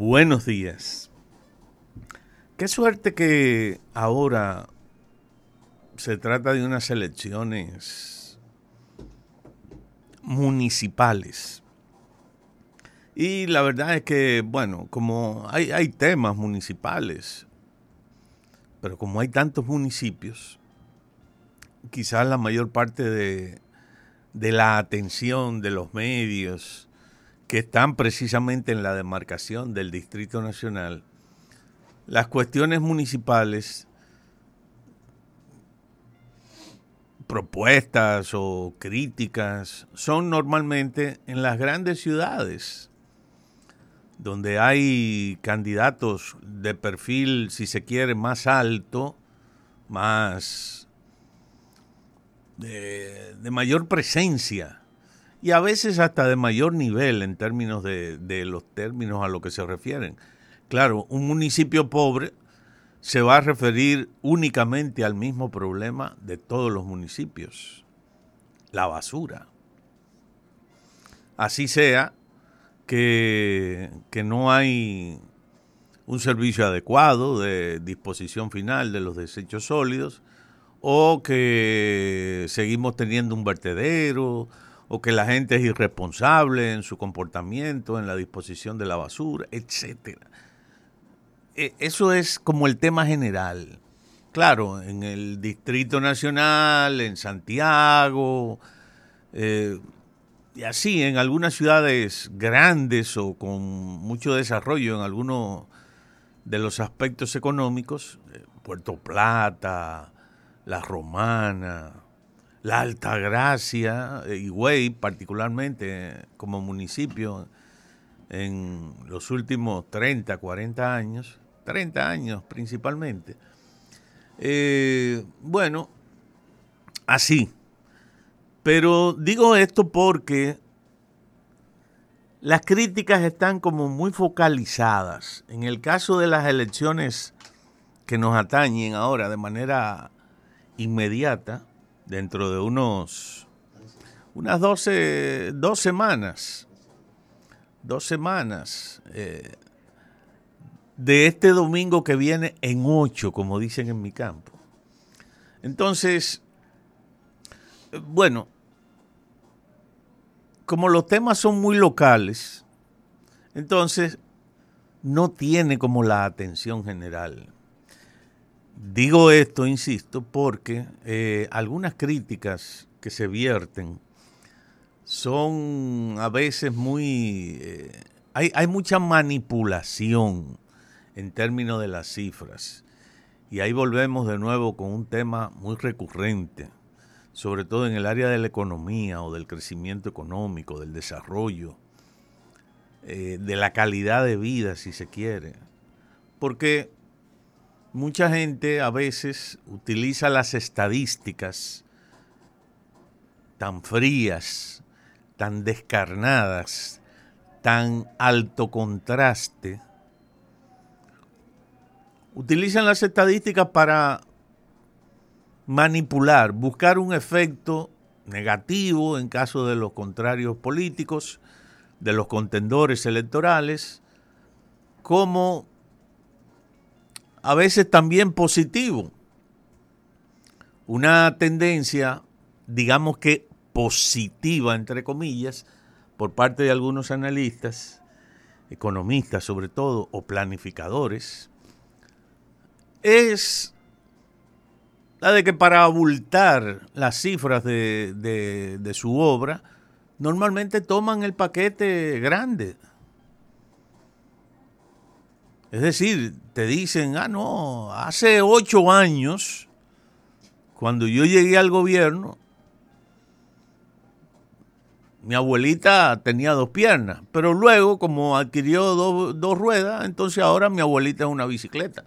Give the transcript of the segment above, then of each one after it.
Buenos días. Qué suerte que ahora se trata de unas elecciones municipales. Y la verdad es que, bueno, como hay, temas municipales, pero como hay tantos municipios, quizás la mayor parte de, de la atención de los medios que están precisamente en la demarcación del Distrito Nacional, las cuestiones municipales, propuestas o críticas, son normalmente en las grandes ciudades, donde hay candidatos de perfil, si se quiere, más alto, más de, mayor presencia y a veces hasta de mayor nivel en términos de, de los términos a lo que se refieren. Claro, un municipio pobre se va a referir únicamente al mismo problema de todos los municipios, la basura. Así sea que, que, no hay un servicio adecuado de disposición final de los desechos sólidos, o que seguimos teniendo un vertedero, o que la gente es irresponsable en su comportamiento, en la disposición de la basura, etcétera. E, eso es como el tema general. Claro, en el Distrito Nacional, en Santiago, eh, y así en algunas ciudades grandes o con mucho desarrollo en algunos de los aspectos económicos, eh, Puerto Plata, la Romana, la Altagracia, eh, Higüey particularmente como municipio en los últimos 30, 40 años, 30 años principalmente. Eh, bueno, así. Pero digo esto porque las críticas están como muy focalizadas. En el caso de las elecciones que nos atañen ahora de manera inmediata, dentro de unos unas 12, dos semanas, dos semanas eh, de este domingo que viene en ocho, como dicen en mi campo. Entonces, bueno, como los temas son muy locales, entonces no tiene como la atención general. Digo esto, insisto, porque eh, algunas críticas que se vierten son a veces muy... Eh, hay, mucha manipulación en términos de las cifras. Y ahí volvemos de nuevo con un tema muy recurrente, sobre todo en el área de la economía o del crecimiento económico, del desarrollo, eh, de la calidad de vida, si se quiere. Porque mucha gente a veces utiliza las estadísticas tan frías, tan descarnadas, tan alto contraste. Utilizan las estadísticas para manipular, buscar un efecto negativo en caso de los contrarios políticos, de los contendores electorales, como a veces también positivo. Una tendencia, digamos que positiva, entre comillas, por parte de algunos analistas, economistas sobre todo, o planificadores, es la de que para abultar las cifras de, su obra, normalmente toman el paquete grande, es decir, te dicen, ah, no, hace ocho años, cuando yo llegué al gobierno, mi abuelita tenía dos piernas, pero luego, como adquirió dos ruedas, entonces ahora mi abuelita es una bicicleta.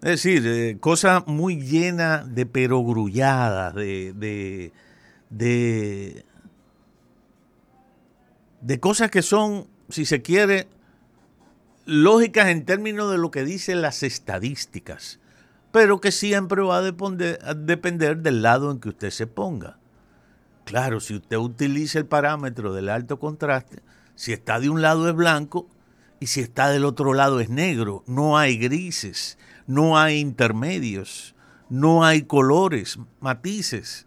Es decir, eh, cosa muy llena de perogrulladas, de, de, de, de cosas que son si se quiere, lógicas en términos de lo que dicen las estadísticas, pero que siempre va a depender, del lado en que usted se ponga. Claro, si usted utiliza el parámetro del alto contraste, Si está de un lado es blanco y si está del otro lado es negro. No hay grises, no hay intermedios, no hay colores, matices.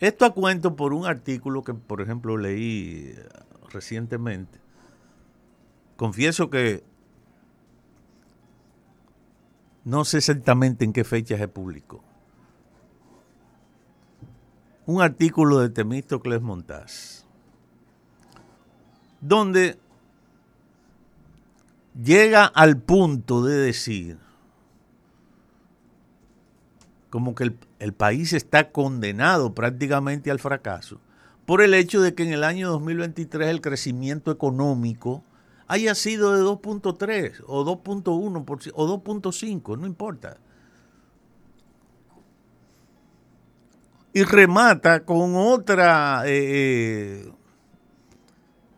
Esto a cuento por un artículo que, por ejemplo, leí recientemente. Confieso que no sé exactamente en qué fecha se publicó. Un artículo de Temístocles Montaz, donde llega al punto de decir como que el, el, país está condenado prácticamente al fracaso por el hecho de que en el año 2023 el crecimiento económico haya sido de 2.3 o 2.1 o 2.5, no importa. Y remata con otra, eh, eh,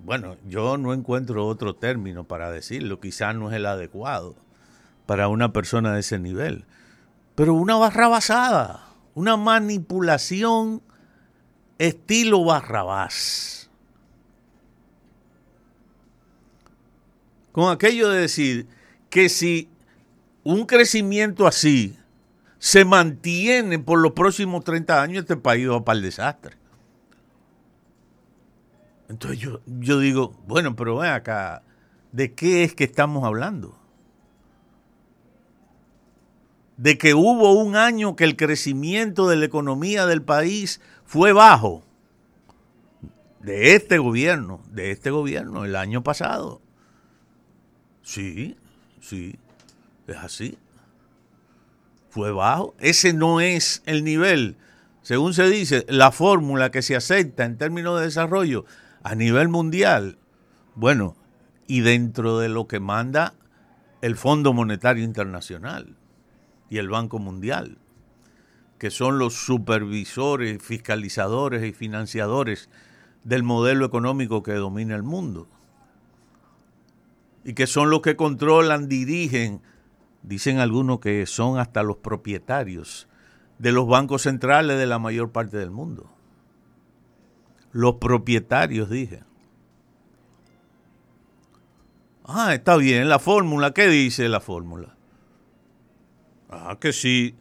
bueno, yo no encuentro otro término para decirlo, quizás no es el adecuado para una persona de ese nivel, pero una barra basada, una manipulación estilo barrabás con aquello de decir que si un crecimiento así se mantiene por los próximos 30 años, este país va para el desastre. Entonces yo, yo digo, bueno, pero ven acá, ¿de qué es que estamos hablando? De que hubo un año que el crecimiento de la economía del país fue bajo. De este gobierno, de este gobierno, el año pasado. Sí, sí, es así. Fue bajo. Ese no es el nivel. Según se dice, la fórmula que se acepta en términos de desarrollo a nivel mundial. Bueno, y dentro de lo que manda el Fondo Monetario Internacional y el Banco Mundial, que son los supervisores, fiscalizadores y financiadores del modelo económico que domina el mundo y que son los que controlan, dirigen, dicen algunos que son hasta los propietarios de los bancos centrales de la mayor parte del mundo. Los propietarios, dije. Ah, está bien, la fórmula, ¿qué dice la fórmula? Ah, que sí,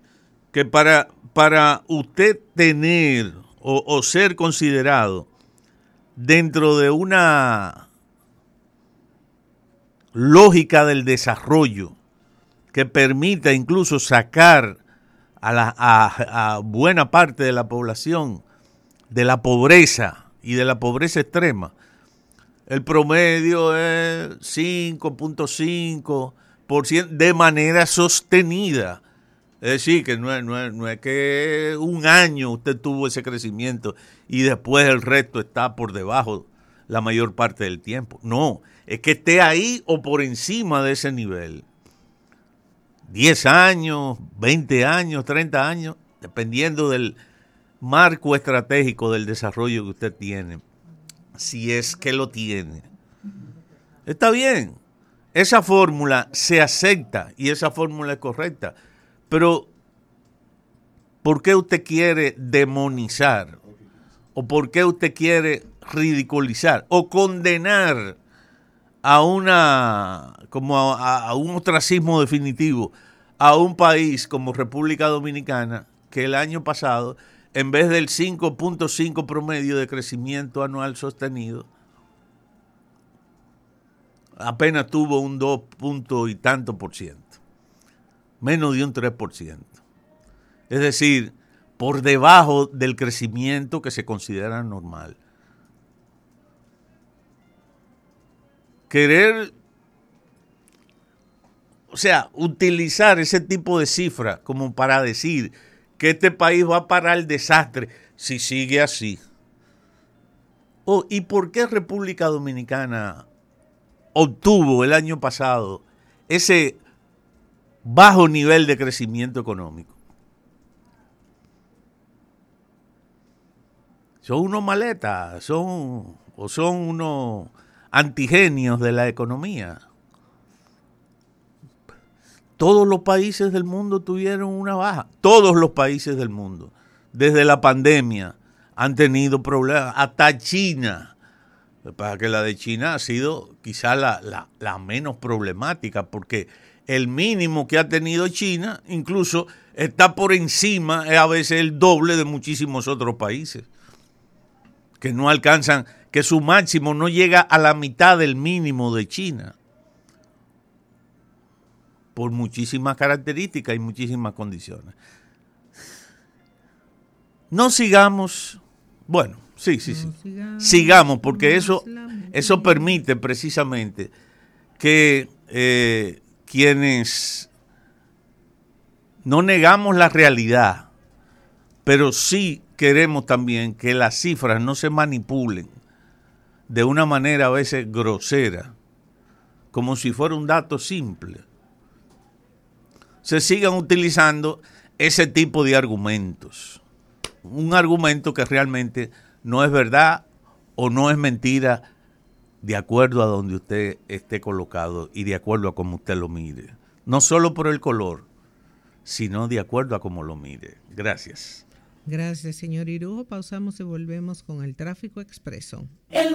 que para, para usted tener o, ser considerado dentro de una lógica del desarrollo que permita incluso sacar a, la, a, buena parte de la población de la pobreza y de la pobreza extrema. El promedio es 5.5% de manera sostenida. Es decir, que no es, no, es, no es, que un año usted tuvo ese crecimiento y después el resto está por debajo la mayor parte del tiempo. No, es que esté ahí o por encima de ese nivel. 10 años, 20 años, 30 años, dependiendo del marco estratégico del desarrollo que usted tiene, si es que lo tiene. Está bien, esa fórmula se acepta y esa fórmula es correcta, pero ¿por qué usted quiere demonizar? ¿O por qué usted quiere ridiculizar o condenar a una como a, un ostracismo definitivo a un país como República Dominicana que el año pasado en vez del 5.5 promedio de crecimiento anual sostenido apenas tuvo un 2 punto y tanto por ciento menos de un 3 por ciento es decir por debajo del crecimiento que se considera normal querer, o sea, utilizar ese tipo de cifras como para decir que este país va a parar el desastre si sigue así. Oh, ¿Y por qué República Dominicana obtuvo el año pasado ese bajo nivel de crecimiento económico? Son unos maletas, son o son unos antigenios de la economía. Todos los países del mundo tuvieron una baja, todos los países del mundo, desde la pandemia han tenido problemas, hasta China. Para que la de China ha sido quizá la, la, la menos problemática, porque el mínimo que ha tenido China incluso está por encima, es a veces el doble de muchísimos otros países, que no alcanzan, que su máximo no llega a la mitad del mínimo de China, por muchísimas características y muchísimas condiciones. No sigamos, bueno, sí, sí, sí, sigamos, sigamos porque eso, eso permite precisamente que eh, quienes no negamos la realidad, pero sí queremos también que las cifras no se manipulen de una manera a veces grosera, como si fuera un dato simple. Se sigan utilizando ese tipo de argumentos. Un argumento que realmente no es verdad o no es mentira de acuerdo a donde usted esté colocado y de acuerdo a cómo usted lo mire. No solo por el color, sino de acuerdo a cómo lo mire. Gracias. Gracias, señor Irujo. Pausamos y volvemos con el tráfico expreso.